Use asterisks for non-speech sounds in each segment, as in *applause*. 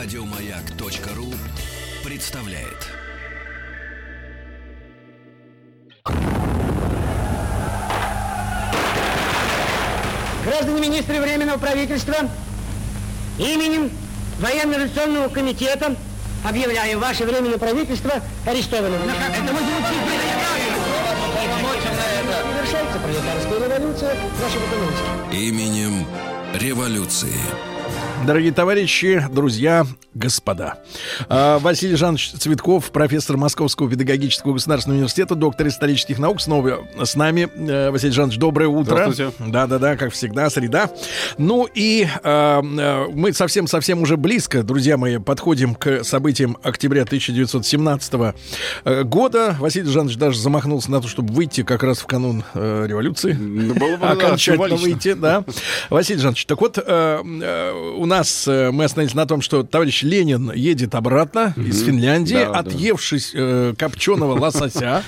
Радиомаяк.ру представляет. Граждане министры Временного правительства, именем Военно-революционного комитета объявляю ваше Временное правительство арестованным. Это мы Завершается пролетарская революция нашего экономики. Именем революции. Дорогие товарищи, друзья, господа. А, Василий Жанович Цветков, профессор Московского педагогического государственного университета, доктор исторических наук, снова с нами. Э, Василий Жанович, доброе утро. Здравствуйте. Да-да-да, как всегда, среда. Ну и а, э, мы совсем-совсем уже близко, друзья мои, подходим к событиям октября 1917 э, года. Василий Жанович даже замахнулся на то, чтобы выйти как раз в канун э, революции. Ну, было бы, да, окончательно символично. выйти, да. Василий Жанович, так вот, э, э, у нас э, мы остановились на том, что товарищ Ленин едет обратно из Финляндии, Да, да. отъевшись э, копченого лосося.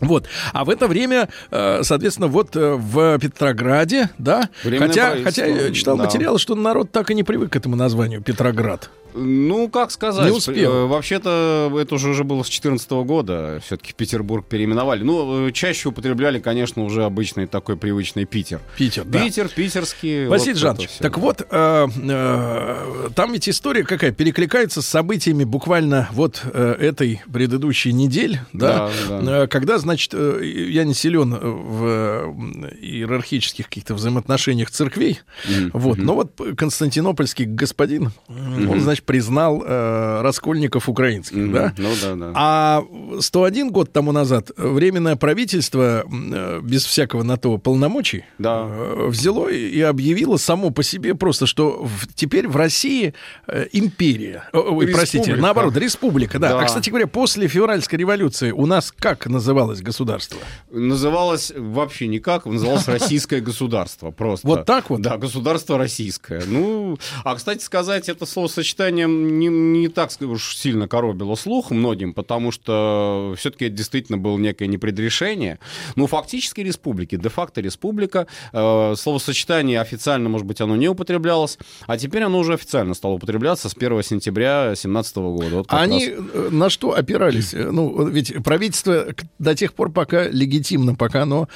Вот. А в это время, э, соответственно, вот э, в Петрограде, да, Временное хотя, хотя я читал да. материалы, что народ так и не привык к этому названию Петроград. Ну, как сказать. Не успел. Э, Вообще-то это уже, уже было с 2014 года. Все-таки Петербург переименовали. Ну, э, чаще употребляли, конечно, уже обычный такой привычный Питер. Питер, да. Питер, питерский. Василий вот Жанович, так вот, э, э, там ведь история какая, перекликается с событиями буквально вот э, этой предыдущей недели, да, Да, да. Э, когда, значит, э, я не силен в э, иерархических каких-то взаимоотношениях церквей, Мгм, вот, но вот константинопольский господин, он, значит, признал э, раскольников украинских, Мгм. да, Ну, да, да. а 101 год тому назад Временное правительство э, без всякого на то полномочий Да. э, взяло и объявило само по себе просто, что в- теперь в России э, империя. О, Ой, простите, наоборот, республика, да. Да. А, кстати говоря, после февральской революции у нас как называлось государство? Называлось вообще никак, называлось *laughs* российское государство. Просто. Вот так вот? Да, государство российское. Ну, а, кстати сказать, это словосочетание не, не так уж сильно коробило слух многим, потому что все-таки это действительно было некое непредрешение. Ну, фактически республики, де-факто республика. Э, словосочетание официально, может быть, оно не употреблялось, а теперь оно уже официально стало употребляться с 1 сентября 2017 года. Вот Они раз. э, на что опирались? Э, Ну, ведь правительство до тех пор, пока легитимно, пока оно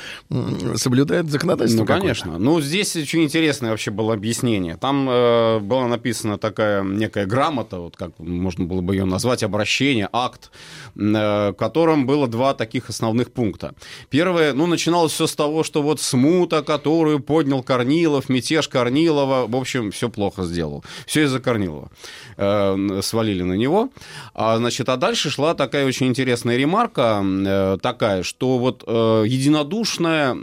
соблюдает законодательство. Ну, конечно. Ну, здесь очень интересное вообще было объяснение. Там э, была написана такая некая грамота, вот как можно было бы ее назвать, обращение, акт, э, в котором было два таких основных пункта. Первое, ну, начиналось все с того, что вот смута, которую поднял Корнилов, мятеж Корнилова, в общем, все плохо сделал. Все из-за Корнилова. Э, свалили на него. А, значит, а дальше шла такая очень интересная ремарка, э, такая, что вот единодушное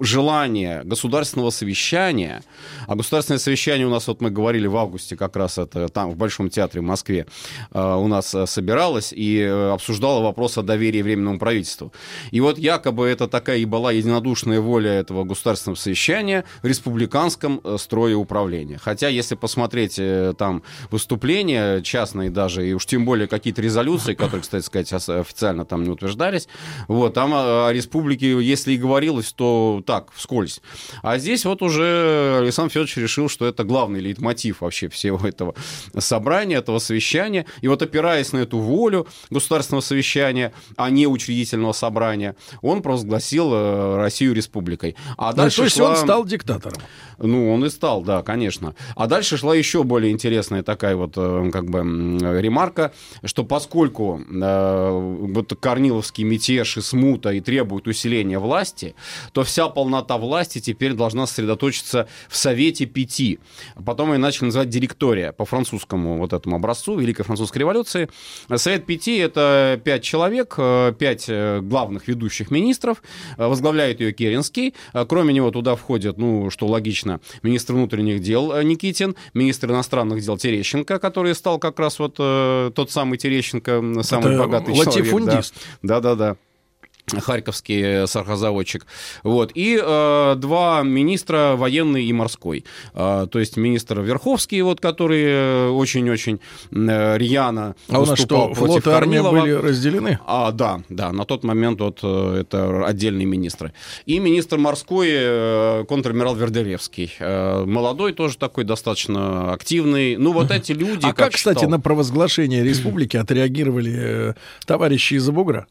желание государственного совещания, а государственное совещание у нас, вот мы говорили в августе, как раз это там в Большом театре в Москве э, у нас э, собиралось и э, обсуждало вопрос о доверии Временному правительству. И вот якобы это такая и была единодушная воля этого государственного совещания в республиканском строе управления. Хотя, если посмотреть там выступления частные даже, и уж тем более какие-то резолюции, которые, кстати сказать, официально там не утверждались, вот, там о республике, если и говорилось, то так, вскользь. А здесь вот уже Александр Федорович решил, что это главный лейтмотив вообще всего этого собрания, этого совещания. И вот опираясь на эту волю государственного совещания, а не учредительного собрания, он провозгласил э, Россию республикой. А Ну, дальше то есть шла- он стал диктатором. Ну, он и стал, да, конечно. А дальше шла еще более интересная такая вот, э, как бы, ремарка, что поскольку э, вот Корниловский мятеж и смута и требует усиления власти, то вся полнота власти теперь должна сосредоточиться в Совете Пяти. Потом ее начали называть директория по французскому вот этому образцу Великой Французской революции. Совет Пяти — это пять человек, э, пять э, главных ведущих министров, возглавляет ее Керенский. Кроме него туда входят, ну, что логично, министр внутренних дел э, Никитин, министр иностранных дел Терещенко, который стал как раз вот э, тот самый Терещенко, самый Это богатый человек. да. латифундист. Да-да-да. Харьковский сахарозаводчик. Вот. И э, два министра, военный и морской. Э, то есть министр Верховский, вот, который э, очень-очень э, рьяно А у нас что, флот и армия Корнилова. были разделены? А, да, да, на тот момент вот э, это отдельные министры. И министр морской, э, контр-адмирал Вердеревский. Э, Молодой тоже такой, достаточно активный. Ну, вот эти люди... А как, кстати, на провозглашение республики отреагировали э, товарищи из-за бугра?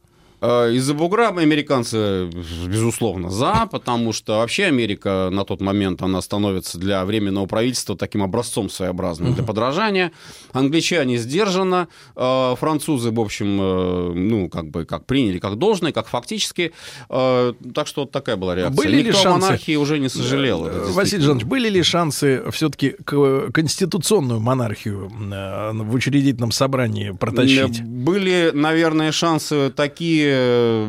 Э, Из-за бугра американцы, безусловно, за, потому что вообще Америка на тот момент она становится для временного правительства таким образцом своеобразным для подражания. Англичане сдержанно, э, французы, в общем, э, ну, как бы, как приняли, как должное, как фактически. Так что вот такая была реакция. Были ли Никто о шансы? монархии уже не сожалел. это действительно. Василий Жанович, были ли шансы все-таки конституционную монархию в учредительном собрании протащить? Были, наверное, шансы такие,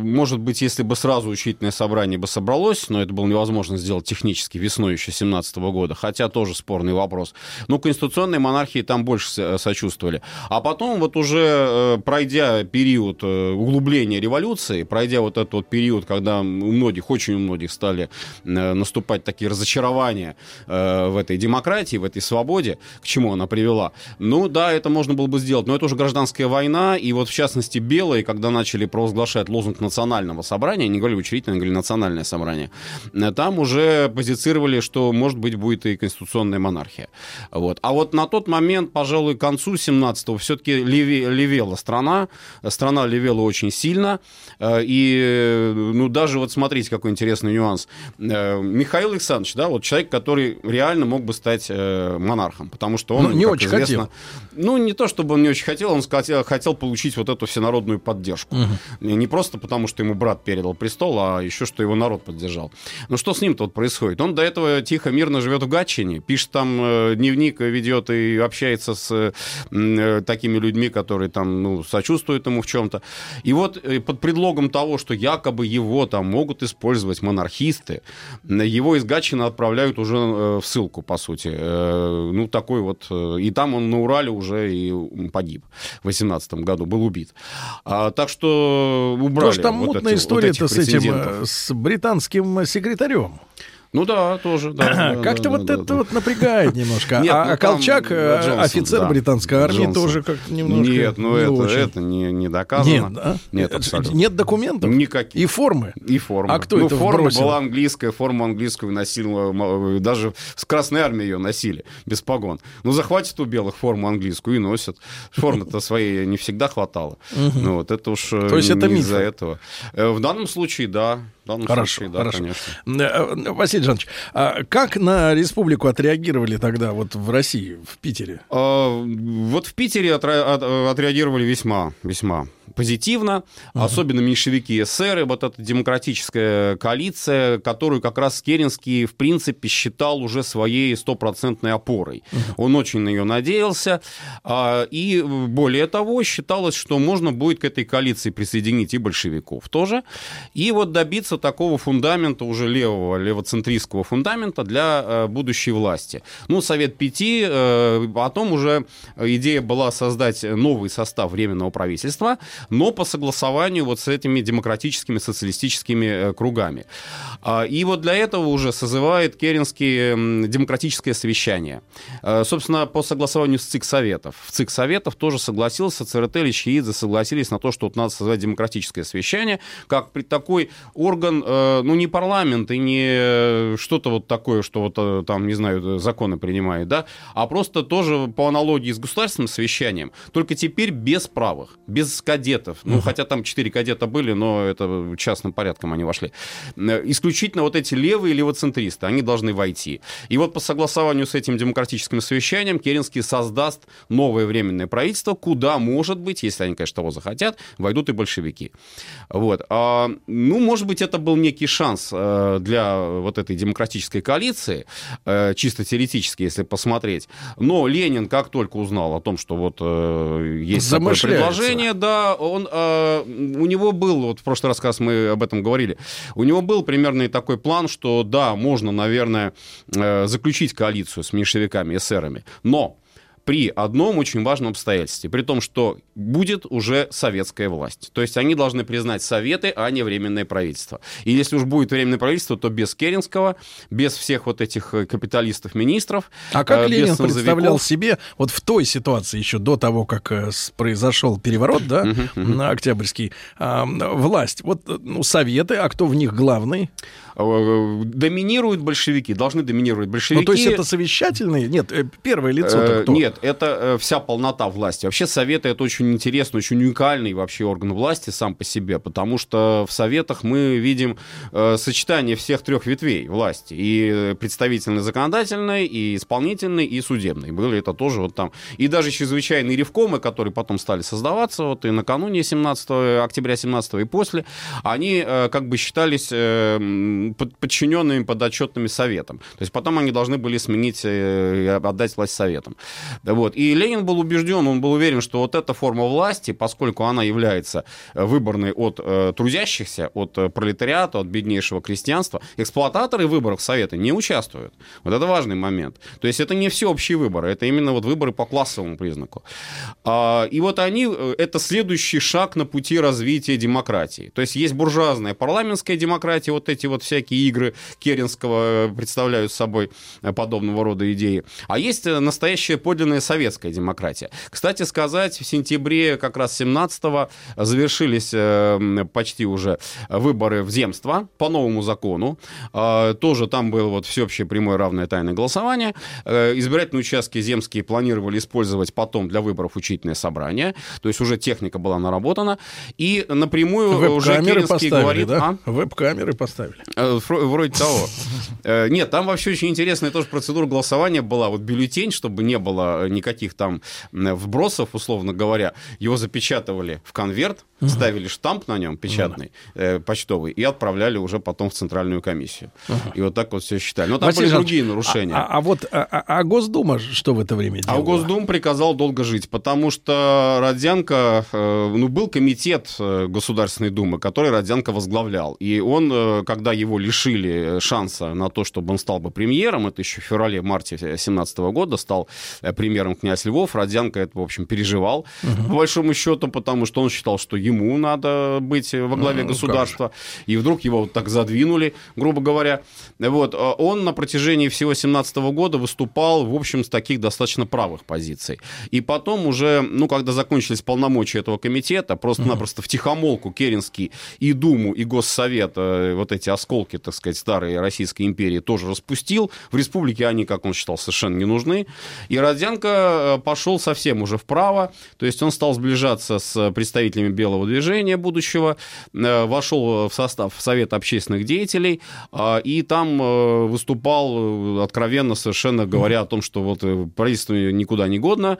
может быть, если бы сразу учительное собрание бы собралось, но это было невозможно сделать технически весной еще 17 года, хотя тоже спорный вопрос. Но конституционной монархии там больше со- сочувствовали. А потом вот уже э, пройдя период э, углубления революции, пройдя вот этот вот период, когда у многих, очень у многих стали э, наступать такие разочарования э, в этой демократии, в этой свободе, к чему она привела. Ну да, это можно было бы сделать, но это уже гражданская война, и вот в частности белые, когда начали провозглашать лозунг национального собрания, не говорили учредительное, говорили национальное собрание, э, там уже позицировали, что может быть будет и конституционная монархия. Вот. А вот на тот момент, пожалуй, к концу 17-го все-таки леве, левела страна, страна левела очень сильно, э, и ну даже вот смотрите, какой интересный нюанс. Э, Михаил Александрович, да, вот человек, который реально мог бы стать монархом, потому что он, Ну, не очень известно, ну, не то, чтобы он не очень хотел, он хотел, хотел получить вот эту всенародную поддержку. Не просто потому, что ему брат передал престол, а еще, что его народ поддержал. Ну, что с ним тут происходит? Он до этого тихо, мирно живет в Гатчине, пишет там э, дневник, ведет и общается с э, такими людьми, которые там, ну, сочувствуют ему в чем-то. И вот э, под предлогом того, что якобы его там могут использовать монархисты, его из Гатчины отправляют уже э, в ссылку, по сути. Э, Ну, такой вот... э, И там он на Урале уже и погиб в 18 году, был убит. А, так что убрали Потому что там вот мутная вот история-то этих с этим, э, с британским секретарем. Ну да, тоже, да. да, *coughs* Как-то да, вот да, это вот напрягает немножко. Нет, а ну а Колчак, э, Джонсон, офицер британской армии, Джонсон. тоже как немножко Нет, ну не это, очень. это не, не доказано. Нет, да? Нет, Э, абсолютно. Нет документов? Никаких. И формы? И форма. А кто ну, это форма вбросил? была английская, форму английскую носила, м, даже с Красной Армии ее носили, без погон. Ну, захватят у белых форму английскую и носят. Формы-то своей не всегда хватало. Ну, вот это уж э, То есть это не из-за этого. Э, В данном случае, да. Данном Хорошо, случае, да, хорошо. конечно. Э, Василий Жанович, а как на республику отреагировали тогда вот в России, в Питере? А, Вот в Питере от- отреагировали весьма, весьма позитивно, особенно меньшевики и эсеры, вот эта демократическая коалиция, которую как раз Керенский, в принципе, считал уже своей стопроцентной опорой. Он очень на нее надеялся, а, и более того, считалось, что можно будет к этой коалиции присоединить и большевиков тоже, и вот добиться такого фундамента уже левого, левоцентристского фундамента для э, будущей власти. Ну, Совет Пяти, э, потом уже идея была создать новый состав Временного правительства, но по согласованию вот с этими демократическими социалистическими э, кругами. А, И вот для этого уже созывает Керенский демократическое совещание. Э, Собственно, по согласованию с ЦИК Советов. В ЦИК Советов тоже согласился, ЦРТ, Личхиидзе согласились на то, что вот надо создать демократическое совещание, как при такой орган, э, ну, не парламент и не что-то вот такое, что вот э, там, не знаю, законы принимает, да, а просто тоже по аналогии с государственным совещанием, только теперь без правых, без кадетов. Ну, хотя там четыре кадета были, но это частным порядком они вошли. Э, Исключительно вот эти левые левоцентристы, они должны войти. И вот по согласованию с этим демократическим совещанием Керенский создаст новое временное правительство, куда, может быть, если они, конечно, того захотят, войдут и большевики. Вот. А, ну, может быть, это был некий шанс э, для вот этой демократической коалиции, э, чисто теоретически, если посмотреть. Но Ленин, как только узнал о том, что вот э, есть такое предложение, да, он, у него был, вот в прошлый раз, раз мы об этом говорили, у него был примерно и такой план, что да, можно, наверное, заключить коалицию с меньшевиками, эсерами, но при одном очень важном обстоятельстве, при том, что будет уже советская власть. То есть они должны признать советы, а не временное правительство. И если уж будет временное правительство, то без Керенского, без всех вот этих э, капиталистов-министров. А как э, Ленин представлял себе вот в той ситуации еще до того, как э, произошел переворот, да, на Октябрьский, власть? Вот ну, советы, а кто в них главный? Э, Доминируют большевики, должны доминировать большевики. Ну, то есть это совещательные? Нет, э, первое лицо Э, кто? Нет, это э, вся полнота власти. Вообще Советы это очень интересный, очень уникальный вообще орган власти сам по себе, потому что в Советах мы видим э, сочетание всех трех ветвей власти. И представительной, законодательной, и исполнительной, и судебной. Были это тоже вот там. И даже чрезвычайные ревкомы, которые потом стали создаваться, вот и накануне 17 октября 17 и после, они э, как бы считались э, подчиненными, подотчетными советам. То есть потом они должны были сменить э, отдать власть советам. Вот. И Ленин был убежден, он был уверен, что вот эта форма власти, поскольку она является э, выборной от э, трудящихся, от э, пролетариата, от беднейшего крестьянства, эксплуататоры в выборах Совета не участвуют. Вот это важный момент. То есть это не всеобщие выборы, это именно вот выборы по классовому признаку. А, и вот они, э, это следующий шаг на пути развития демократии. То есть есть буржуазная парламентская демократия, вот эти вот всякие игры Керенского э, представляют собой э, подобного рода идеи. А есть э, настоящая подлинная советская демократия. Кстати сказать, в сентябре как раз 17-го завершились почти уже выборы в земство по новому закону. Тоже там было вот всеобщее прямое равное тайное голосование. Избирательные участки земские планировали использовать потом для выборов учительное собрание. То есть уже техника была наработана. И напрямую уже Керенский поставили, говорит... да? А? Веб-камеры поставили. Э, Вроде того. *laughs* Э, Нет, там вообще очень интересная тоже процедура голосования была. Вот бюллетень, чтобы не было никаких там вбросов, условно говоря, его запечатывали в конверт, ставили штамп на нем печатный, э, почтовый, и отправляли уже потом в Центральную комиссию. И вот так вот все считали. Но там Василий были Жанович, другие нарушения. А, а- а вот а, а- а Госдума что в это время А делала? Госдум приказал долго жить, потому что Родзянко, э, ну, был комитет э, Государственной Думы, который Родзянко возглавлял. И он, э, когда его лишили шанса на то, чтобы он стал бы премьером, это еще в феврале-марте 2017 года стал э, премьером князь Львов, Родзянко это, в общем, переживал, по большому счету, потому что он считал, что ему надо быть во главе Ну, государства. И вдруг его вот так задвинули, грубо говоря. Вот. а Он на протяжении всего 17 года выступал, в общем, с таких достаточно правых позиций. И потом уже, ну, когда закончились полномочия этого комитета, просто-напросто в тихомолку Керенский и Думу, и Госсовет, э, вот эти осколки, так сказать, старой Российской империи тоже распустил. В республике они, как он считал, совершенно не нужны. И Родзянко э, пошел совсем уже вправо, то есть он стал сближаться с представителями белого движения будущего, э, вошел в состав Совета общественных деятелей, а, и там э, выступал э, откровенно совершенно говоря о том, что вот э, правительство никуда не годно,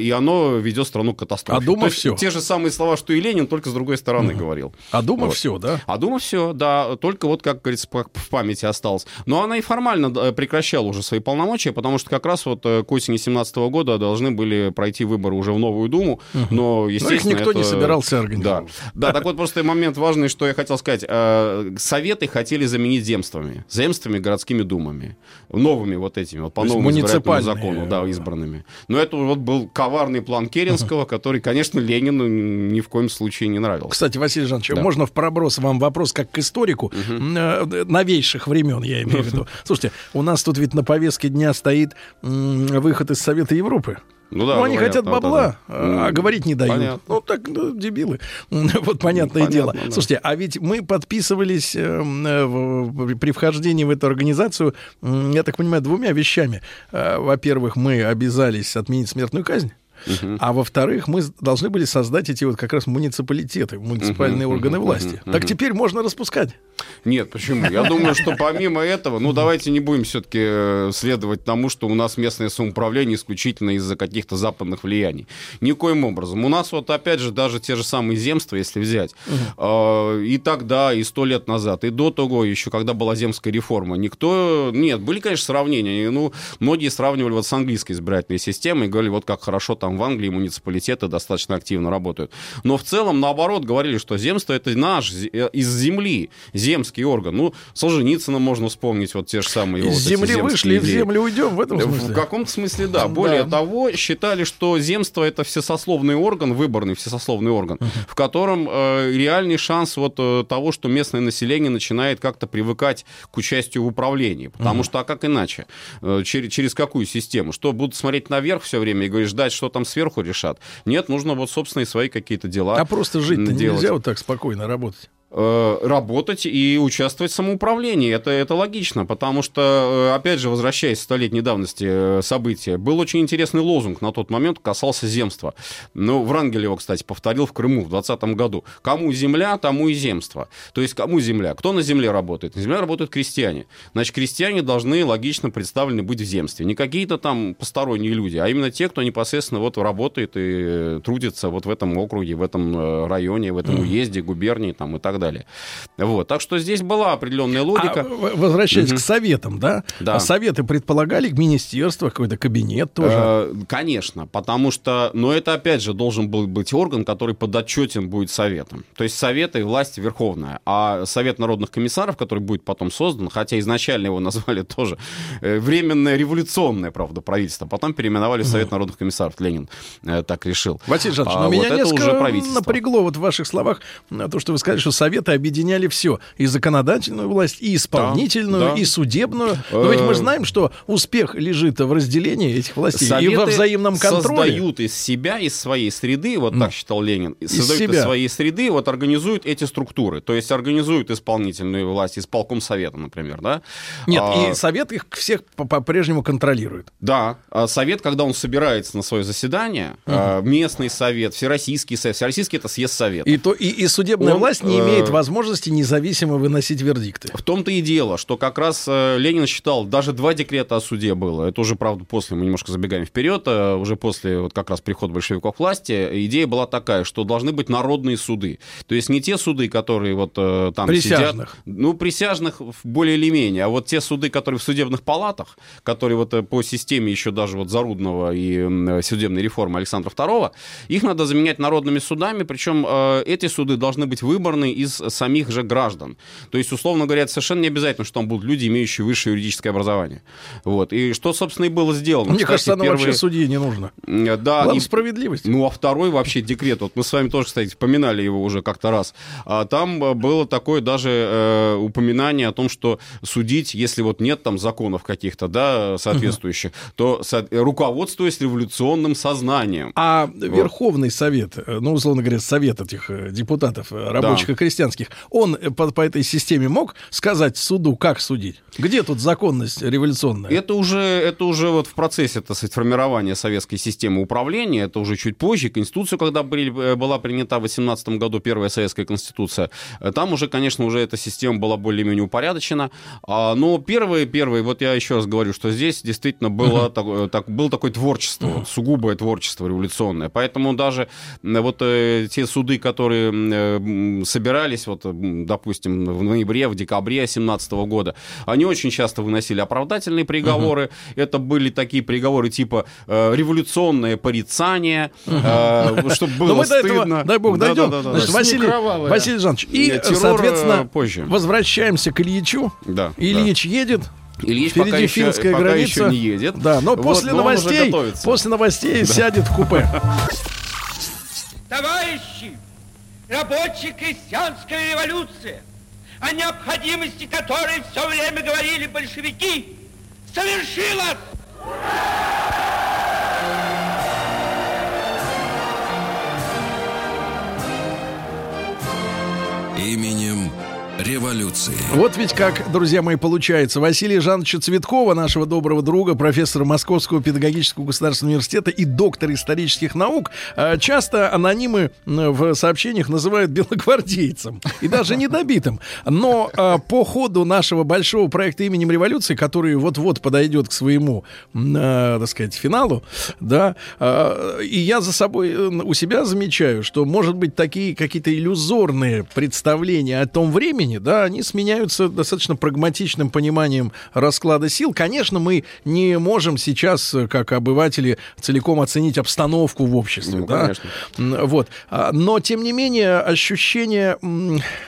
и оно ведет страну к катастрофе. А Дума всё. Те же самые слова, что и Ленин, только с другой стороны говорил. А Дума Вот. все, да? А Дума все, да, только вот, как говорится, в памяти осталось. Но она и формально прекращала уже свои полномочия, потому что как раз вот э, к осени 17 года должны были пройти выборы уже в новую Думу, но, естественно... никто не это- собирался Да. организовывать. да, так вот просто момент важный, что я хотел сказать. Э, Советы хотели заменить земствами, земствами, городскими думами, новыми вот этими, вот по новому избирательному закону, да, э, избранными. Но это вот был коварный план Керенского, который, конечно, Ленину ни в коем случае не нравился. Кстати, Василий Жанович, Да. можно в проброс вам вопрос как к историку э, новейших времен, я имею в виду. *laughs* Слушайте, у нас тут ведь на повестке дня стоит выход из Совета Европы. Ну да, Ну, они говорят, хотят да, бабла, да. а а говорить не дают. понятно. Ну, так, ну, дебилы. *laughs* Вот понятное понятно, дело. да. Слушайте, а ведь мы подписывались э, э, в- при вхождении в эту организацию, я так понимаю, двумя вещами. Э, Во-первых, мы обязались отменить смертную казнь. А во-вторых, мы должны были создать эти вот как раз муниципалитеты, муниципальные Мгм, органы мгм, власти. мгм, Так теперь можно распускать. Нет, почему? Я думаю, что помимо этого, ну давайте не будем все-таки следовать тому, что у нас местное самоуправление исключительно из-за каких-то западных влияний. Никоим образом. У нас вот опять же даже те же самые земства, если взять, э, и тогда, и сто лет назад, и до того, еще когда была земская реформа, никто... Нет, были, конечно, сравнения. Ну, многие сравнивали вот с английской избирательной системой и говорили, вот как хорошо там в Англии муниципалитеты достаточно активно работают. Но в целом, наоборот, говорили, что земство это наш, э, из земли. Земский орган. Ну, Солженицына можно вспомнить, вот те же самые. Из вот земли вышли и в землю уйдем, в этом смысле? В каком-то смысле, да. Более да. того, считали, что земство это всесословный орган, выборный всесословный орган, в котором э, реальный шанс вот э, того, что местное население начинает как-то привыкать к участию в управлении. Потому uh-huh. что, а как иначе? Э, через, через какую систему? Что, будут смотреть наверх все время и говорить, ждать, что там сверху решат? Нет, нужно вот собственные свои какие-то дела А просто жить-то нельзя вот так спокойно работать. Э, работать и участвовать в самоуправлении. Это, это логично, потому что, э, опять же, возвращаясь к столетней давности э, события, был очень интересный лозунг на тот момент, касался земства. Ну, Врангель его, кстати, повторил в Крыму в 20 году. Кому земля, тому и земство. То есть, кому земля? Кто на земле работает? На земле работают крестьяне. Значит, крестьяне должны логично представлены быть в земстве. Не какие-то там посторонние люди, а именно те, кто непосредственно вот работает и трудится вот в этом округе, в этом районе, в этом уезде, губернии там, и так так далее. Вот. Так что здесь была определенная логика. А, возвращаясь угу. к советам, да? да? А советы предполагали к министерству, какой-то кабинет тоже? Э, конечно, потому что, но это опять же должен был быть орган, который подотчетен будет советом. То есть советы власть верховная, а совет народных комиссаров, который будет потом создан, хотя изначально его *laughs* назвали тоже э, временное революционное, правда, правительство, потом переименовали совет народных комиссаров, Ленин э, так решил. Василий Жанович, а, но вот меня несколько напрягло вот в ваших словах то, что вы сказали, что советы объединяли все. И законодательную власть, и исполнительную, да, да. и судебную. Но ведь мы э, знаем, что успех лежит в разделении этих властей Советы и во взаимном контроле. создают из себя, из своей среды, вот так считал Ленин, из создают себя. из своей среды, вот организуют эти структуры. То есть организуют исполнительную власть, исполком совета, например, да? Нет, а, и совет их всех по-прежнему контролирует. Да. А совет, когда он собирается на свое заседание, угу. местный совет, всероссийский совет, всероссийский это съезд совета. И, то, и, и судебная он, власть не имеет возможности независимо выносить вердикты. В том-то и дело, что как раз э, Ленин считал, даже два декрета о суде было. Это уже, правда, после, мы немножко забегаем вперед, э, уже после вот как раз прихода большевиков к власти, идея была такая, что должны быть народные суды. То есть не те суды, которые вот э, там присяжных. сидят. Ну, присяжных более или менее, а вот те суды, которые в судебных палатах, которые вот по системе еще даже вот Зарудного и судебной реформы Александра II, их надо заменять народными судами, причем эти суды должны быть выборны из самих же граждан. То есть, условно говоря, это совершенно не обязательно, что там будут люди, имеющие высшее юридическое образование. Вот. И что, собственно, и было сделано. Мне кстати, кажется, оно первые... вообще судье не нужно. Да. Главное, и... справедливость. Ну, а второй вообще декрет, вот мы с вами тоже, кстати, вспоминали его уже как-то раз. А там было такое даже э, упоминание о том, что судить, если вот нет там законов каких-то, да, соответствующих, угу. то со... руководствуясь революционным сознанием. А вот. Верховный Совет, э, ну, условно говоря, Совет этих э, депутатов э, рабочих да. и крестьян, крестьянских, он по, по этой системе мог сказать суду, как судить? Где тут законность революционная? Это уже, это уже вот в процессе так сказать, формирования советской системы управления, это уже чуть позже. Конституция, когда были, э, была принята в 18 году первая советская конституция, э, там уже, конечно, уже эта система была более-менее упорядочена. А, но первые, первые, вот я еще раз говорю, что здесь действительно было, uh-huh. так, так, было такое творчество, uh-huh. сугубое творчество революционное. Поэтому даже вот э, те суды, которые э, собирались вот, допустим, в ноябре, в декабре 2017 года, они очень часто выносили оправдательные приговоры. Угу. Это были такие приговоры типа э, революционное порицание, угу. э, чтобы было мы стыдно. До этого, дай бог, дойдем. Да, да, да, Значит, Василий, Василий Жанович, и, Террор, соответственно, э, позже. возвращаемся к Ильичу. Да, Ильич да. едет, Ильич Впереди пока финская еще, граница. Пока еще не едет. Да, но вот, после но новостей, после новостей да. сядет в купе. Товарищи, рабоче-крестьянская революция, о необходимости которой все время говорили большевики, совершилась! Именем революции. Вот ведь как, друзья мои, получается. Василия Жановича Цветкова, нашего доброго друга, профессора Московского педагогического государственного университета и доктора исторических наук, а, часто анонимы в сообщениях называют белогвардейцем и даже недобитым. Но а, по ходу нашего большого проекта именем революции, который вот-вот подойдет к своему, так сказать, финалу, да, и я за собой э, у себя замечаю, что, может быть, такие какие-то иллюзорные представления о том времени, времени, да, они сменяются достаточно прагматичным пониманием расклада сил. Конечно, мы не можем сейчас, как обыватели, целиком оценить обстановку в обществе, Ну, да. конечно. Вот. А, Но, тем не менее, ощущение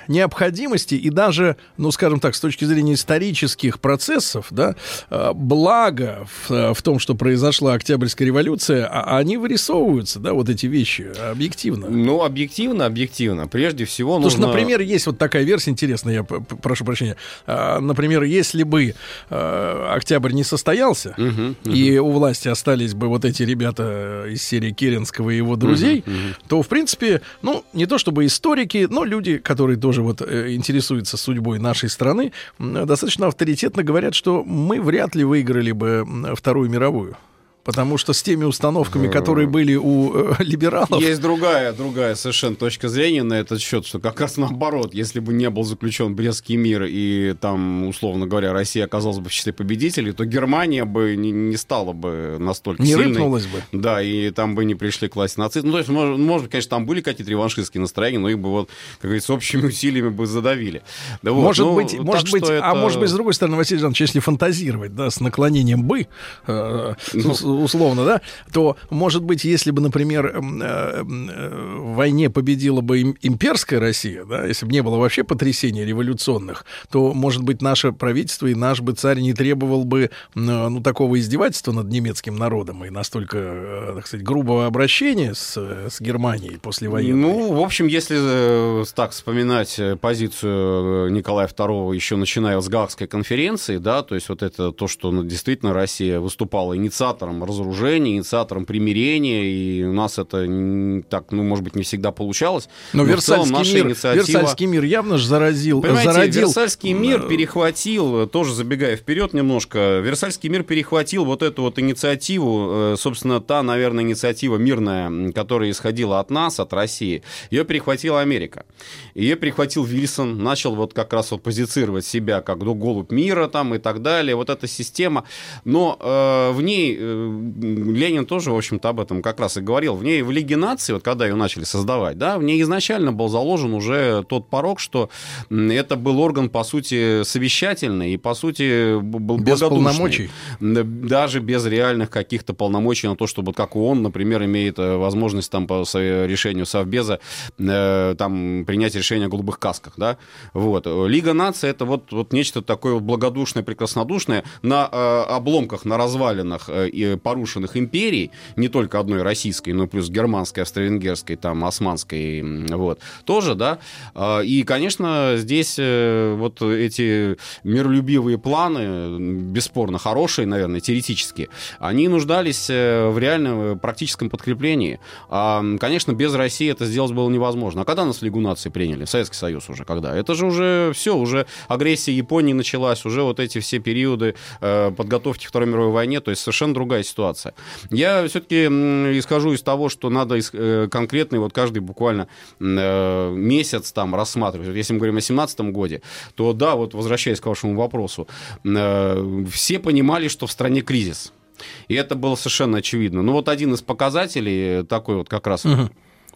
необходимости и даже, ну, скажем так, с точки зрения исторических процессов, да, а, благо в, а, в том, что произошла Октябрьская революция, а- они вырисовываются, да, вот эти вещи объективно. Ну, объективно, объективно. Прежде всего Потому что, например, есть вот такая версия интересная, я п- п- прошу прощения. А, Например, если бы э, октябрь не состоялся, Мгм, мгм. и у власти остались бы вот эти ребята из серии Керенского и его друзей, то, в принципе, ну, не то чтобы историки, но люди, которые тоже вот э, интересуются судьбой нашей страны, достаточно авторитетно говорят, что мы вряд ли выиграли бы Вторую мировую. Потому что с теми установками, которые были у э, либералов, Есть другая, другая совершенно точка зрения на этот счет, что как раз наоборот, если бы не был заключен Брестский мир и там, условно говоря, Россия оказалась бы в числе победителей, то Германия бы не, не стала бы настолько не сильной. рыпнулась бы. Да, и там бы не пришли к власти нацисты. Ну, то есть, может, может конечно, там были какие-то реваншистские настроения, но их бы вот, как говорится, общими усилиями бы задавили. Да вот, Может ну, быть, может быть, это- а может быть, с другой стороны, Василий Жанович, если фантазировать, да, с наклонением бы, э, Ну. Ус- условно, да, то, может быть, если бы, например, э, э, в войне победила бы им- имперская Россия, да, если бы не было вообще потрясений революционных, то, может быть, наше правительство и наш бы царь не требовал бы, м, ну, такого издевательства над немецким народом и настолько, э, так сказать, грубого обращения с, э, с Германией после войны. Ну, в общем, если э, так вспоминать э, позицию э, Николая II еще начиная с Гаагской конференции, да, то есть вот это то, что ну, действительно Россия выступала инициатором разоружения, инициатором примирения, и у нас это так, ну, может быть, не всегда получалось. Но, целом Версальский, наша мир, инициатива- Версальский мир явно же заразил, Понимаете, зародил... Версальский мир перехватил, тоже забегая вперед немножко, Версальский мир перехватил вот эту вот инициативу, э, собственно, та, наверное, инициатива мирная, которая исходила от нас, от России, ее перехватила Америка. Ее перехватил Вильсон, начал вот как раз вот позицировать себя как ну, голубь мира там и так далее, вот эта система. Но э, в ней, э, Ленин тоже, в общем-то, об этом как раз и говорил, в ней в Лиге наций, вот когда ее начали создавать, да, в ней изначально был заложен уже тот порог, что это был орган, по сути, совещательный и, по сути, был Без полномочий. Да, Даже без реальных каких-то полномочий на то, чтобы, как ООН, например, имеет э, возможность там по решению Совбеза э, там принять решение о голубых касках, да, вот. Лига наций это вот, вот нечто такое благодушное, прекраснодушное на э, обломках, на развалинах и порушенных империй, не только одной российской, но плюс германской, австро-венгерской, там, османской, вот, тоже, да, А, и, конечно, здесь э, вот эти миролюбивые планы, бесспорно хорошие, наверное, теоретически, они нуждались э, в реальном э, практическом подкреплении. А, конечно, без России это сделать было невозможно. А когда нас в Лигу наций приняли? Советский Союз уже когда? Это же уже все, уже агрессия Японии началась, уже вот эти все периоды подготовки к Второй мировой войне, то есть совершенно другая ситуация. Я все-таки исхожу из того, что надо э, конкретный вот каждый буквально э, месяц там рассматривать. Если мы говорим о 17 годе, то да, вот возвращаясь к вашему вопросу, э, все понимали, что в стране кризис. И это было совершенно очевидно. Ну вот один из показателей такой вот как раз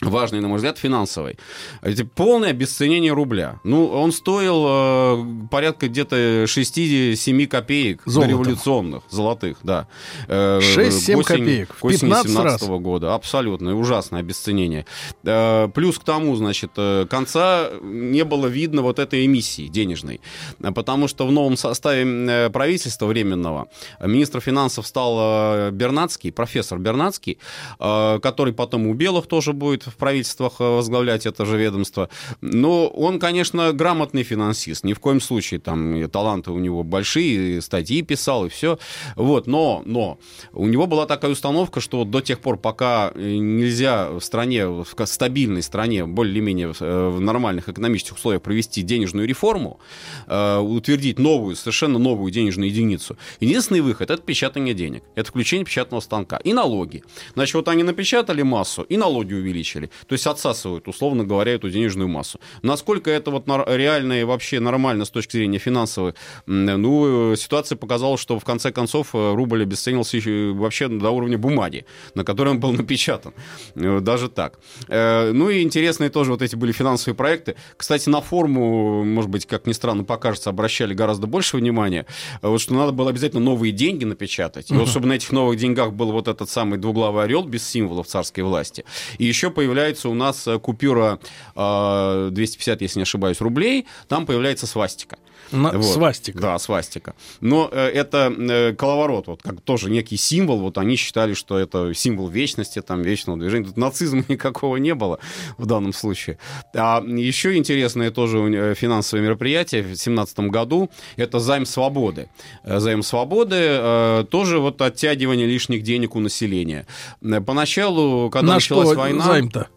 важный, на мой взгляд, финансовый. Это полное обесценение рубля. Ну, он стоил э, порядка где-то 6-7 копеек Золотом. революционных, золотых, да. Э, 6-7 к осени- копеек. К осени 15 раз. 17 года. Абсолютно. Ужасное обесценение. Э, плюс к тому, значит, э, конца не было видно вот этой эмиссии денежной. Потому что в новом составе э, правительства временного министр финансов стал э, Бернацкий, профессор Бернацкий, э, который потом у Белых тоже будет в правительствах э, возглавлять это же ведомство. Но он, конечно, грамотный финансист. Ни в коем случае там таланты у него большие, статьи писал, и все. Вот, но, но у него была такая установка, что до тех пор, пока э, нельзя в стране, в стабильной стране, более-менее э, в нормальных экономических условиях провести денежную реформу, утвердить новую, совершенно новую денежную единицу, единственный выход — это печатание денег, это включение печатного станка и налоги. Значит, вот они напечатали массу, и налоги увеличили. Увеличили. То есть отсасывают, условно говоря, эту денежную массу. Насколько это вот реально и вообще нормально с точки зрения финансовой, ну, ситуация показала, что в конце концов рубль обесценился вообще до уровня бумаги, на которой он был напечатан. Даже так. Ну и интересные тоже вот эти были финансовые проекты. Кстати, на форму, может быть, как ни странно покажется, обращали гораздо больше внимания. Вот что надо было обязательно новые деньги напечатать. И вот чтобы на этих новых деньгах был вот этот самый двуглавый орел без символов царской власти. И еще появляется у нас купюра 250, если не ошибаюсь, рублей. Там появляется свастика. На, вот. Свастика. Да, свастика. Но э, это э, коловорот, вот как тоже некий символ. Вот они считали, что это символ вечности, там, вечного движения. Тут нацизма *laughs* никакого не было в данном случае. А еще интересное тоже э, финансовое мероприятие в 2017 году – это займ свободы. Э, займ свободы э, тоже вот оттягивание лишних денег у населения. Э, поначалу, когда На началась война... займ-то?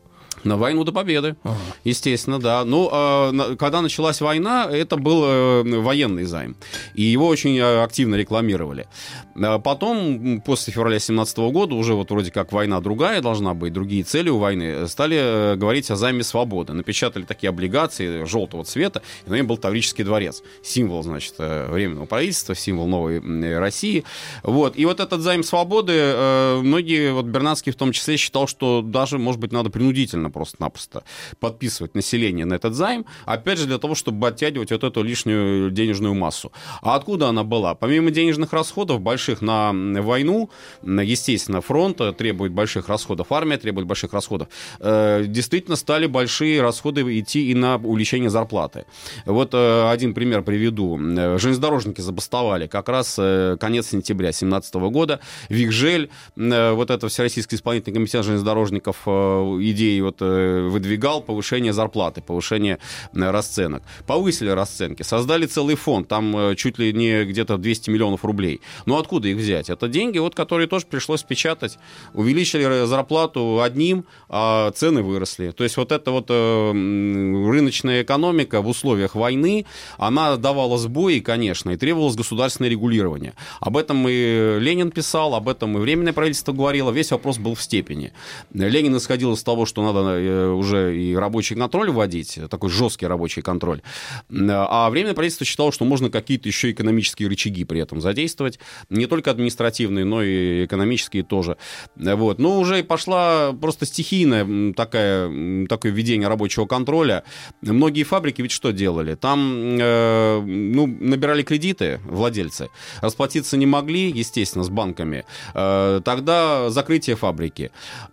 На войну до победы, ага. естественно, да. Ну, э, когда началась война, это был э, военный займ. И его очень э, активно рекламировали. А потом, после февраля 17 года, уже вот вроде как война другая должна быть, другие цели у войны, стали э, говорить о займе свободы. Напечатали такие облигации желтого цвета, и на нем был Таврический дворец. Символ, значит, э, временного правительства, символ новой России. Вот. И вот этот займ свободы, э, многие, вот Бернацкий в том числе, считал, что даже, может быть, надо принудительно просто-напросто подписывать население на этот займ, опять же для того, чтобы оттягивать вот эту лишнюю денежную массу. А откуда она была? Помимо денежных расходов, больших на войну, естественно, фронт требует больших расходов, армия требует больших расходов, э, действительно стали большие расходы идти и на увеличение зарплаты. Вот э, один пример приведу. Железнодорожники забастовали как раз э, конец сентября 2017 года. Викжель, вот это Всероссийский исполнительный комитет железнодорожников, идеи вот Э, выдвигал повышение зарплаты, повышение э, расценок. Повысили расценки, создали целый фонд, там э, чуть ли не где-то 200 миллионов рублей. Ну откуда их взять? Это деньги, вот, которые тоже пришлось печатать. Увеличили зарплату одним, а цены выросли. То есть вот эта вот рыночная экономика в условиях войны, она давала сбои, конечно, и требовалось государственное регулирование. Об этом и Ленин писал, об этом и Временное правительство говорило. Весь вопрос был в степени. Ленин исходил из того, что надо Э, уже и рабочий контроль вводить, такой жесткий рабочий контроль. А Временное правительство считало, что можно какие-то еще экономические рычаги при этом задействовать, не только административные, но и экономические тоже. Вот. Но уже пошла просто стихийная такая, такое введение рабочего контроля. Многие фабрики ведь что делали? Там э, ну, набирали кредиты владельцы, расплатиться не могли, естественно, с банками. Э, тогда закрытие фабрики.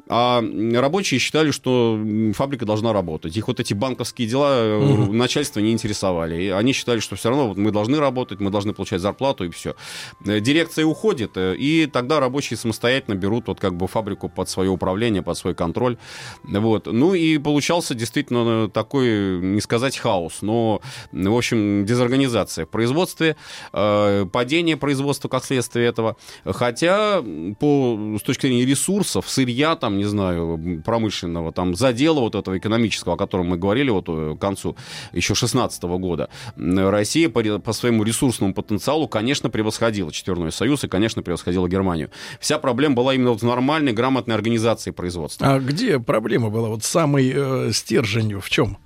А рабочие считали, что фабрика должна работать. Их вот эти банковские дела угу. начальство не интересовали. И они считали, что все равно вот мы должны работать, мы должны получать зарплату и все. Э, дирекция уходит, э, и тогда рабочие самостоятельно берут вот как бы фабрику под свое управление, под свой контроль. Вот. Ну и получался действительно такой, не сказать хаос, но, в общем, дезорганизация в производстве, падение производства как следствие этого. Хотя по, с точки зрения ресурсов, сырья, там, не знаю, промышленного, там, задела вот этого экономического, о котором мы говорили вот э, к концу еще 16 года, Россия по, по своему ресурсному потенциалу, конечно, превосходила Четверной Союз и, конечно, превосходила Германию. Вся проблема была именно в нормальной, грамотной организации производства. А где проблема была? Вот самый э, стержень в чем?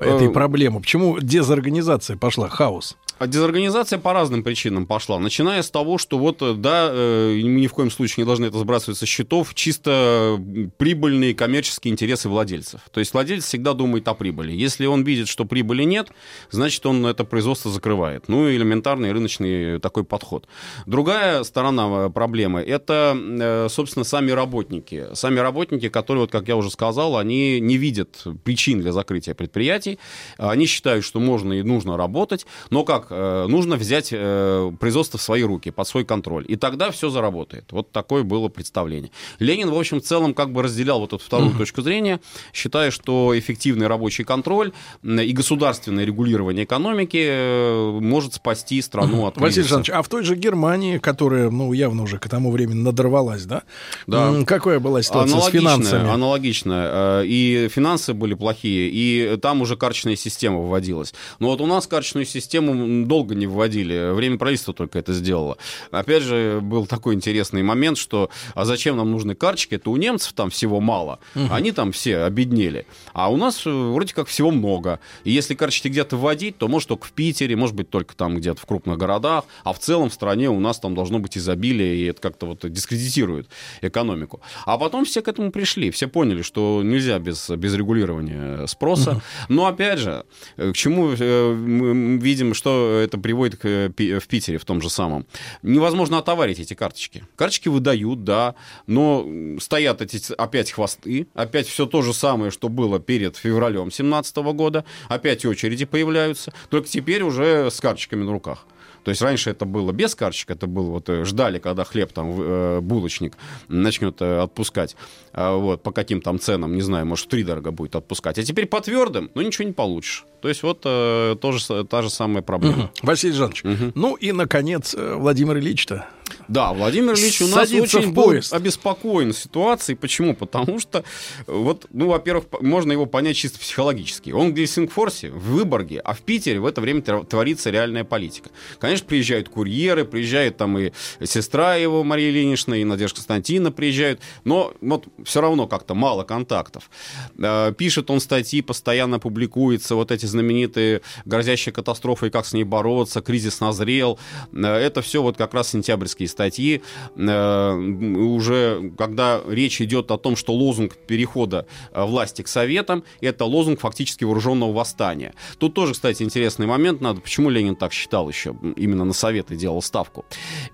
этой э, проблемы? Почему дезорганизация пошла, хаос? А дезорганизация по разным причинам пошла. Начиная с того, что вот, э, да, э, мы ни в коем случае не должны это сбрасывать со счетов, чисто прибыльные коммерческие интересы владельцев. То есть владелец всегда думает о прибыли. Если он видит, что прибыли нет, значит, он это производство закрывает. Ну, элементарный рыночный такой подход. Другая сторона проблемы – это, собственно, сами работники. Сами работники, которые, вот, как я уже сказал, они не видят причин для закрытия предприятий. Они считают, что можно и нужно работать, но как Э, нужно взять э, производство в свои руки, под свой контроль. И тогда все заработает. Вот такое было представление. Ленин, в общем, в целом как бы разделял вот эту вторую mm-hmm. точку зрения, считая, что эффективный рабочий контроль и государственное регулирование экономики э, может спасти страну mm-hmm. от кризиса. Василий Александрович, а в той же Германии, которая, ну, явно уже к тому времени надорвалась, да? Да. Какая была ситуация с финансами? Аналогичная. И финансы были плохие, и там уже карточная система вводилась. Но вот у нас карточную систему долго не вводили. Время правительства только это сделало. Опять же, был такой интересный момент, что а зачем нам нужны карточки? Это у немцев там всего мало. Угу. Они там все обеднели. А у нас э, вроде как всего много. И если карточки где-то вводить, то может только в Питере, может быть только там где-то в крупных городах. А в целом в стране у нас там должно быть изобилие, и это как-то вот дискредитирует экономику. А потом все к этому пришли. Все поняли, что нельзя без, без регулирования спроса. Угу. Но опять же, к чему э, мы видим, что это приводит к, в Питере в том же самом. Невозможно отоварить эти карточки. Карточки выдают, да, но стоят эти опять хвосты, опять все то же самое, что было перед февралем 2017 года, опять очереди появляются, только теперь уже с карточками на руках. То есть раньше это было без карточек, это было вот э, ждали, когда хлеб там э, булочник начнет э, отпускать, а вот по каким там ценам, не знаю, может три дорого будет отпускать. А теперь по твердым, ну ничего не получишь. То есть вот тоже та же самая проблема. Угу. Василий Жанович, угу. ну и наконец Владимир Ильич-то да, Владимир Ильич у нас очень был обеспокоен ситуацией. Почему? Потому что, вот, ну, во-первых, можно его понять чисто психологически. Он в Гельсингфорсе, в Выборге, а в Питере в это время творится реальная политика. Конечно, приезжают курьеры, приезжает там и сестра его, Мария Ильинична, и Надежда Константиновна приезжают, но вот все равно как-то мало контактов. Э, пишет он статьи, постоянно публикуется, вот эти знаменитые грозящие катастрофы, как с ней бороться, кризис назрел. Э, это все вот как раз сентябрьский журналистские статьи, э, уже когда речь идет о том, что лозунг перехода э, власти к советам, это лозунг фактически вооруженного восстания. Тут тоже, кстати, интересный момент надо, почему Ленин так считал еще, именно на советы делал ставку.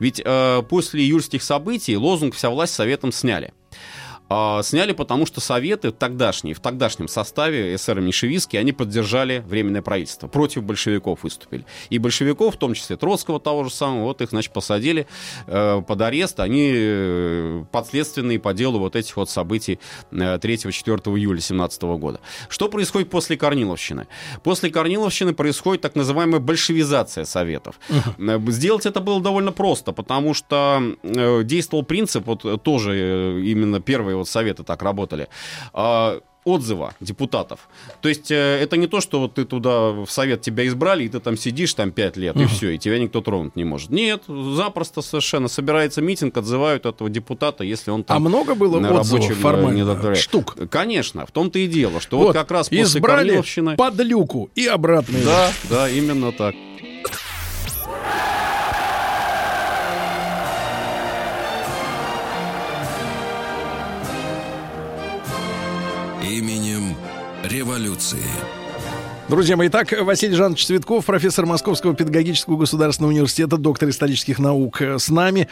Ведь э, после июльских событий лозунг «Вся власть советом» сняли. А, сняли, потому что Советы тогдашние, в тогдашнем составе эсеры меньшевистские, они поддержали Временное правительство, против большевиков выступили. И большевиков, в том числе Троцкого того же самого, вот их, значит, посадили э, под арест, они э, подследственные по делу вот этих вот событий э, 3-4 июля 17 года. Что происходит после Корниловщины? После Корниловщины происходит так называемая большевизация Советов. Сделать это было довольно просто, потому что э, действовал принцип, вот тоже э, именно первый вот советы так работали а, отзыва депутатов. То есть э, это не то, что вот ты туда в совет тебя избрали, и ты там сидишь там пять лет, uh-huh. и все, и тебя никто тронуть не может. Нет, запросто совершенно собирается митинг, отзывают этого депутата, если он там... А много было на отзывов э, формально? Штук? Конечно, в том-то и дело, что вот, вот как раз после избрали Корниловщины... под люку и обратно. Да, да, именно так. Революции. Друзья мои, итак, Василий Жанович Цветков, профессор Московского педагогического государственного университета, доктор исторических наук э, с нами.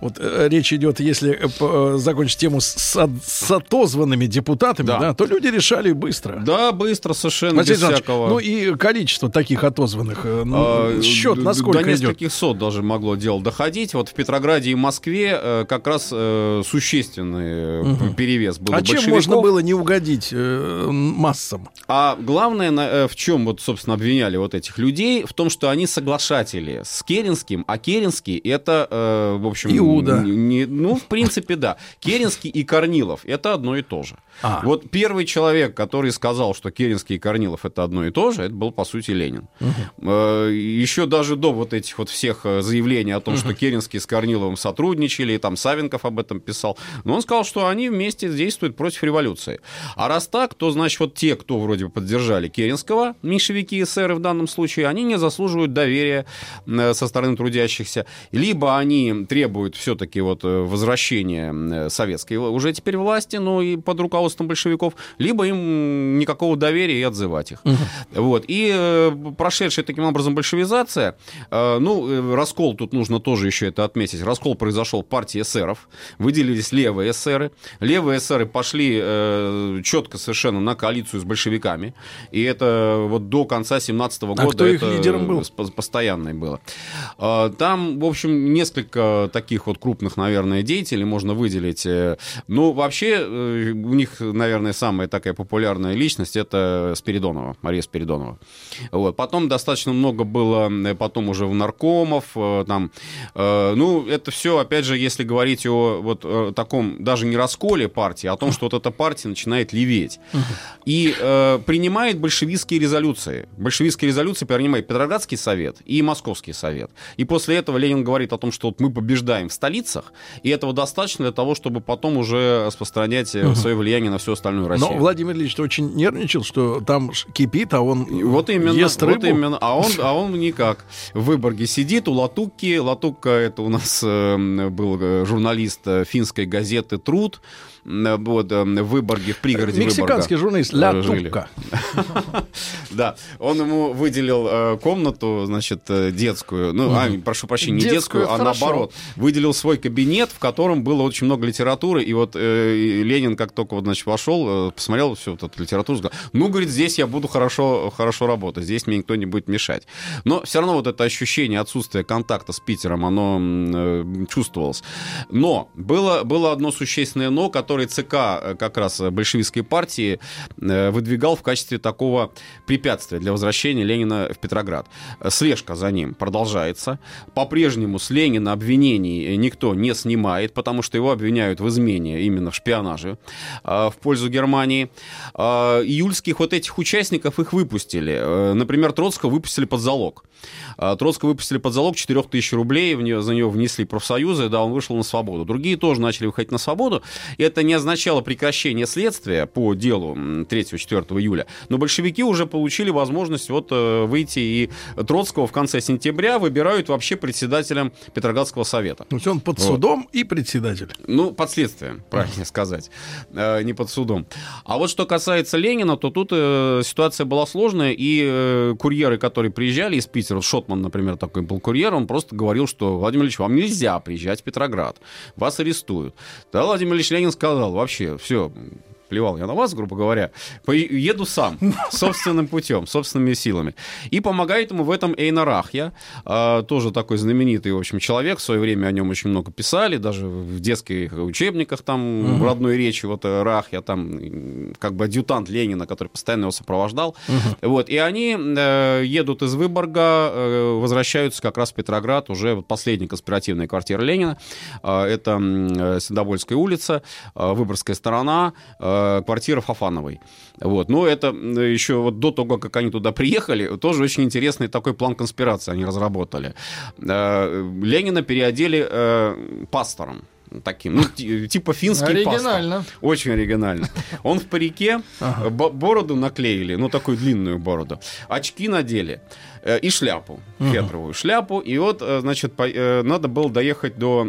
Вот э, речь идет, если э, закончить тему с, с отозванными депутатами, да. Да, то люди решали быстро. Да, быстро, совершенно Василий без Жанович, всякого. Ну и количество таких отозванных, ну, а, счет насколько До нескольких идет? сот даже могло дело доходить. Вот в Петрограде и Москве как раз э, существенный угу. перевес был А чем можно было не угодить э, массам? А главное, в в чем вот, собственно, обвиняли вот этих людей? В том, что они соглашатели с Керенским, а Керенский это, э, в общем... Иуда. Не, ну, в принципе, да. Керенский и Корнилов это одно и то же. А. Вот первый человек, который сказал, что Керенский и Корнилов это одно и то же, это был, по сути, Ленин. Угу. Э, еще даже до вот этих вот всех э, заявлений о том, угу. что Керенский с Корниловым сотрудничали, и там Савенков об этом писал, но он сказал, что они вместе действуют против революции. А раз так, то, значит, вот те, кто вроде бы поддержали Керенского, меньшевики и эсеры в данном случае, они не заслуживают доверия э, со стороны трудящихся. Либо они требуют все-таки вот э, возвращения э, советской уже теперь власти, но и под руководством большевиков, либо им никакого доверия и отзывать их. Угу. Вот. И прошедшая таким образом большевизация, ну, раскол тут нужно тоже еще это отметить. Раскол произошел в партии эсеров, выделились левые эсеры. Левые эсеры пошли четко совершенно на коалицию с большевиками. И это вот до конца 17 -го года а кто их лидером был? постоянной было. А, там, в общем, несколько таких вот крупных, наверное, деятелей можно выделить. Э, ну, вообще, э, у них, наверное, самая такая популярная личность это Спиридонова, Мария Спиридонова. Вот. Потом достаточно много было э, потом уже в наркомов, там, ну, это все, опять же, если говорить о вот таком, даже не расколе партии, а о том, что вот эта партия начинает леветь. И э, принимает большевистские резолюции. Большевистские резолюции принимает Петроградский совет и Московский совет. И после этого Ленин говорит о том, что вот мы побеждаем в столицах, и этого достаточно для того, чтобы потом уже распространять угу. свое влияние на всю остальную Россию. Но Владимир Ильич очень нервничал, что там кипит, а он вот именно, ест рыбу. Вот именно, а он, а он никак. В Выборге сидит у Латукки. Латукка это у нас э, был э, журналист э, финской газеты «Труд». Э, вот, э, в Выборге, в пригороде Мексиканский Выборга. журналист Ля Тукка. *laughs* Да, он ему выделил э, комнату, значит, детскую, ну, а, прошу прощения, не детскую, а наоборот, выделил свой кабинет, в котором было очень много литературы, и вот Ленин, как только значит, вошел, посмотрел всю вот эту литературу, сказал, ну, говорит, здесь я буду хорошо, хорошо работать, здесь мне никто не будет мешать. Но все равно вот это ощущение отсутствия контакта с Питером, оно чувствовалось. Но было, было одно существенное но, которое который ЦК э, как раз э, большевистской партии э, выдвигал в качестве такого препятствия для возвращения Ленина в Петроград. Слежка за ним продолжается. По-прежнему с Ленина обвинений никто не снимает, потому что его обвиняют в измене, именно в шпионаже в пользу Германии. Июльских вот этих участников их выпустили. Например, Троцкого выпустили под залог. Троцкого выпустили под залог 4000 рублей, в нее, за него внесли профсоюзы, да, он вышел на свободу. Другие тоже начали выходить на свободу, и это не означало прекращение следствия по делу 3-4 июля, но большевики уже получили возможность вот э, выйти, и Троцкого в конце сентября выбирают вообще председателем Петроградского совета. То есть он под вот. судом и председатель. Ну, под следствием, правильно *laughs* сказать, э, не под судом. А вот что касается Ленина, то тут э, ситуация была сложная, и курьеры, которые приезжали из Питера, Шотман, например, такой был курьер, он просто говорил, что Владимир Ильич, вам нельзя приезжать в Петроград, вас арестуют. Да, Владимир Ильич Ленин сказал, сказал, вообще, все, плевал я на вас, грубо говоря, еду сам, *laughs* собственным путем, собственными силами. И помогает ему в этом Эйна Рахья, а, тоже такой знаменитый, в общем, человек, в свое время о нем очень много писали, даже в детских учебниках там, в родной речи, вот э, Рахья, там, как бы адъютант Ленина, который постоянно его сопровождал. Вот, и они э, едут из Выборга, э, возвращаются как раз в Петроград, уже вот последняя конспиративная квартира Ленина, а, это Седобольская улица, Выборгская сторона, квартира Фафановой. Вот. Но это еще вот до того, как они туда приехали, тоже очень интересный такой план конспирации они разработали. Э, Ленина переодели э, пастором таким, ну, типа финский Оригинально. Пастор. Очень оригинально. Он в парике, ага. бороду наклеили, ну, такую длинную бороду, очки надели. Э, и шляпу, фетровую шляпу. И вот, э, значит, э, надо было доехать до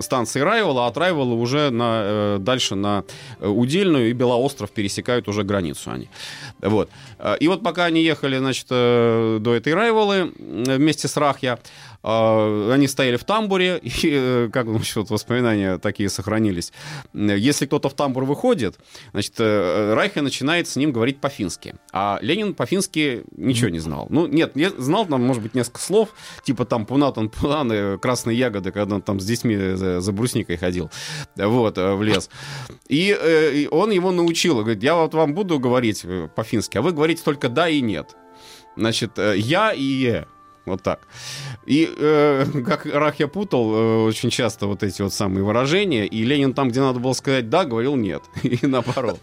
станции Райвола, а от Райвола уже на, дальше на Удельную и Белоостров пересекают уже границу они. Вот. И вот пока они ехали, значит, до этой Райволы вместе с Рахья, они стояли в тамбуре, *laughs* и, э, как вот воспоминания такие сохранились. Если кто-то в тамбур выходит, значит, э, Райхе начинает с ним говорить по-фински. А Ленин по-фински ничего не знал. Ну, нет, я знал там, может быть, несколько слов, типа там пунатан, пунаны, красные ягоды, когда он там с детьми за, за брусникой ходил, вот, э, в лес. И, и он его научил, говорит, я вот вам буду говорить по-фински, а вы говорите только да и нет. Значит, я и е. Вот так. И э, *laughs* как Рах я путал э, очень часто вот эти вот самые выражения, и Ленин там, где надо было сказать «да», говорил «нет», *laughs* и наоборот.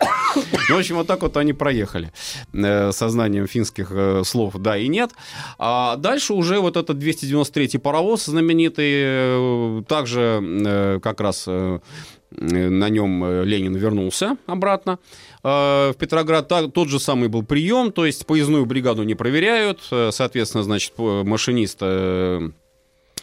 Ну, в общем, вот так вот они проехали э, сознанием финских э, слов «да» и «нет». А дальше уже вот этот 293-й паровоз знаменитый, э, также э, как раз... Э, на нем э, Ленин вернулся обратно в Петроград. Тот же самый был прием, то есть поездную бригаду не проверяют, э, соответственно, значит, машинист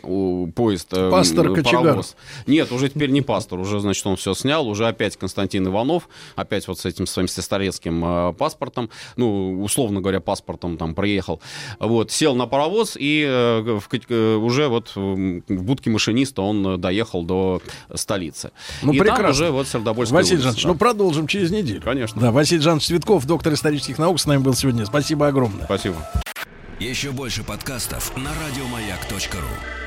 поезд э, Пастор паровоз. Нет, уже теперь не пастор, уже, значит, он все снял, уже опять Константин Иванов, опять вот с этим своим сестрорецким э, паспортом, ну, условно говоря, паспортом там проехал, вот, сел на паровоз и э, в, уже вот в будке машиниста он доехал до столицы. Ну, и прекрасно. там уже вот Сердобольская Василий улица, Жанович, да. ну, продолжим через неделю. Конечно. Да, Василий Жанович Цветков, доктор исторических наук, с нами был сегодня. Спасибо огромное. Спасибо. Еще больше подкастов на радиомаяк.ру